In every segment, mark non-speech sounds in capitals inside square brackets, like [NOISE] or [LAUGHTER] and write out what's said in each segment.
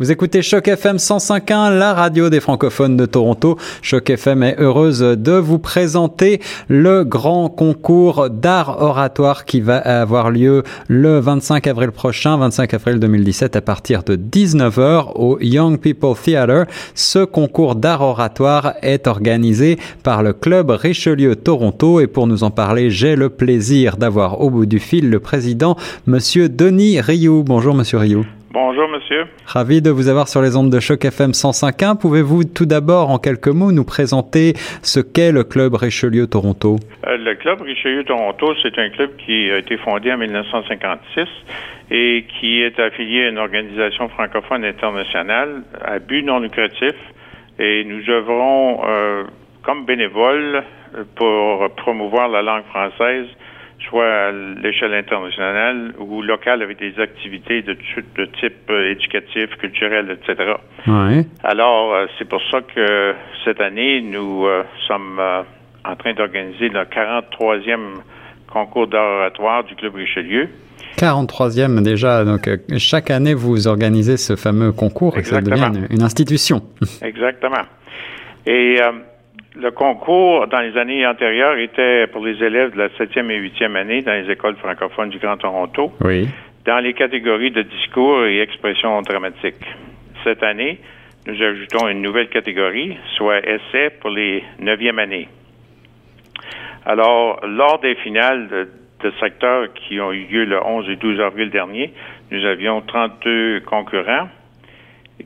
Vous écoutez Choc FM 105.1, la radio des francophones de Toronto. Choc FM est heureuse de vous présenter le grand concours d'art oratoire qui va avoir lieu le 25 avril prochain, 25 avril 2017 à partir de 19h au Young People Theatre. Ce concours d'art oratoire est organisé par le club Richelieu Toronto et pour nous en parler, j'ai le plaisir d'avoir au bout du fil le président, monsieur Denis Rioux. Bonjour monsieur Rioux. Bonjour, monsieur. Ravi de vous avoir sur les ondes de choc FM 105.1. Pouvez-vous tout d'abord, en quelques mots, nous présenter ce qu'est le Club Richelieu Toronto? Euh, le Club Richelieu Toronto, c'est un club qui a été fondé en 1956 et qui est affilié à une organisation francophone internationale à but non lucratif. Et nous œuvrons euh, comme bénévoles pour promouvoir la langue française soit à l'échelle internationale ou locale avec des activités de, de type euh, éducatif, culturel, etc. Oui. Alors, euh, c'est pour ça que cette année, nous euh, sommes en train d'organiser le 43e concours d'oratoire du Club Richelieu. 43e déjà, donc chaque année vous organisez ce fameux concours Exactement. et ça devient une, une institution. [LAUGHS] Exactement. Et le concours, dans les années antérieures, était pour les élèves de la 7e et 8e année dans les écoles francophones du Grand Toronto, Oui. dans les catégories de discours et expression dramatique. Cette année, nous ajoutons une nouvelle catégorie, soit essai pour les 9e années. Alors, lors des finales de, de secteurs qui ont eu lieu le 11 et 12 avril dernier, nous avions 32 concurrents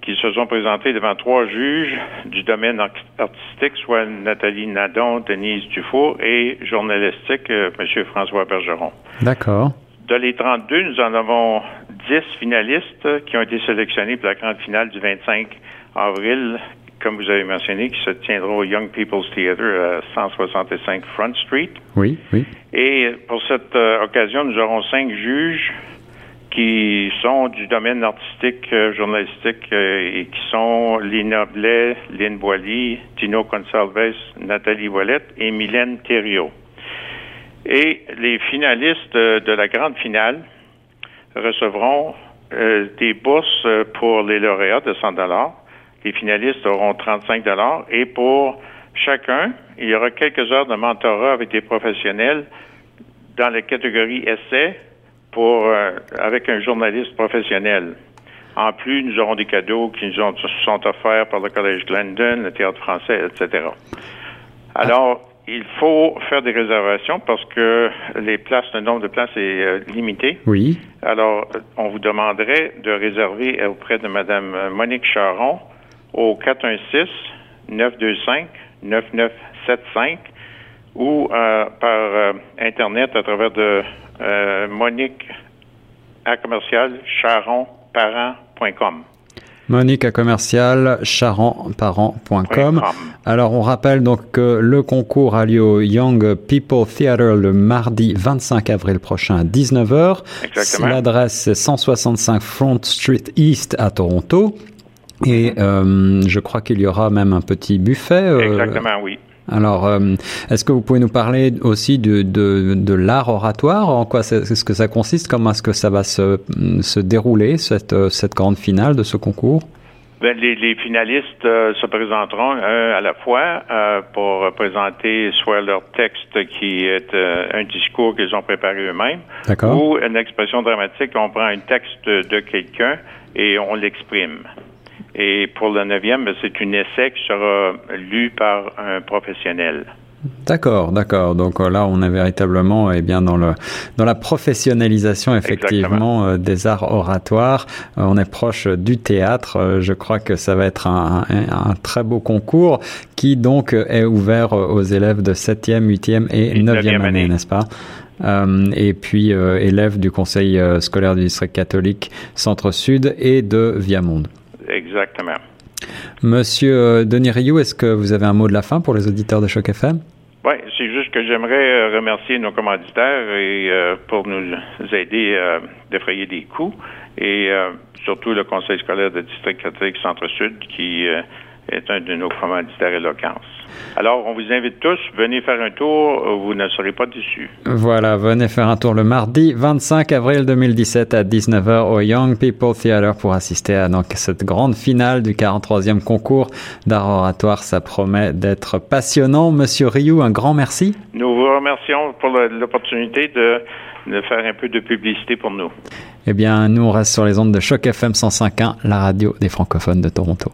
qui se sont présentés devant trois juges du domaine artistique, soit Nathalie Nadon, Denise Dufour et journalistique, euh, M. François Bergeron. D'accord. De les 32, nous en avons 10 finalistes qui ont été sélectionnés pour la grande finale du 25 avril, comme vous avez mentionné, qui se tiendra au Young People's Theatre à 165 Front Street. Oui, oui. Et pour cette euh, occasion, nous aurons cinq juges qui sont du domaine artistique, euh, journalistique euh, et qui sont Lina Blais, Lynn Boilly, Tino Consalves, Nathalie Ouellette et Mylène Thériault. Et les finalistes euh, de la grande finale recevront euh, des bourses pour les lauréats de 100 dollars. Les finalistes auront 35 dollars et pour chacun, il y aura quelques heures de mentorat avec des professionnels dans la catégorie essai pour euh, avec un journaliste professionnel. En plus, nous aurons des cadeaux qui nous ont, sont offerts par le Collège Glendon, le Théâtre français, etc. Alors, il faut faire des réservations parce que les places, le nombre de places est euh, limité. Oui. Alors, on vous demanderait de réserver auprès de Mme Monique Charon au 416 925 9975 ou euh, par euh, Internet à travers de euh, Monique à commercial charonparent.com. Monique à commercial charonparent.com. Alors on rappelle donc que le concours a lieu au Young People Theatre le mardi 25 avril prochain à 19h. Exactement. L'adresse est 165 Front Street East à Toronto. Et euh, je crois qu'il y aura même un petit buffet. euh, Exactement, oui. Alors, euh, est-ce que vous pouvez nous parler aussi de, de, de l'art oratoire? En quoi c'est ce que ça consiste? Comment est-ce que ça va se, se dérouler, cette, euh, cette grande finale de ce concours? Ben, les, les finalistes euh, se présenteront un à la fois euh, pour présenter soit leur texte qui est un discours qu'ils ont préparé eux-mêmes ou une expression dramatique. On prend un texte de quelqu'un et on l'exprime. Et pour le neuvième, ben, c'est une essai qui sera lu par un professionnel. D'accord, d'accord. Donc euh, là, on est véritablement eh bien dans le dans la professionnalisation effectivement euh, des arts oratoires. Euh, on est proche du théâtre. Euh, je crois que ça va être un, un, un très beau concours qui donc est ouvert aux élèves de 7e, 8e et 9e neuvième année, année. n'est-ce pas? Euh, et puis élèves du conseil scolaire du district catholique Centre-Sud et de Viamonde. Exactement. Monsieur euh, Denis Rioux, est-ce que vous avez un mot de la fin pour les auditeurs de Choc FM Oui, c'est juste que j'aimerais euh, remercier nos commanditaires et euh, pour nous aider à défrayer des coûts et euh, surtout le Conseil scolaire de district catholique Centre-Sud qui est un de nos commanditaires éloquence. Alors, on vous invite tous, venez faire un tour, vous ne serez pas déçus. Voilà, venez faire un tour le mardi 25 avril 2017 à 19h au Young People Theater pour assister à donc, cette grande finale du 43e concours d'art oratoire. Ça promet d'être passionnant. Monsieur Rioux, un grand merci. Nous vous remercions pour l'opportunité de de faire un peu de publicité pour nous. Eh bien, nous, on reste sur les ondes de Choc FM 105.1, la radio des francophones de Toronto.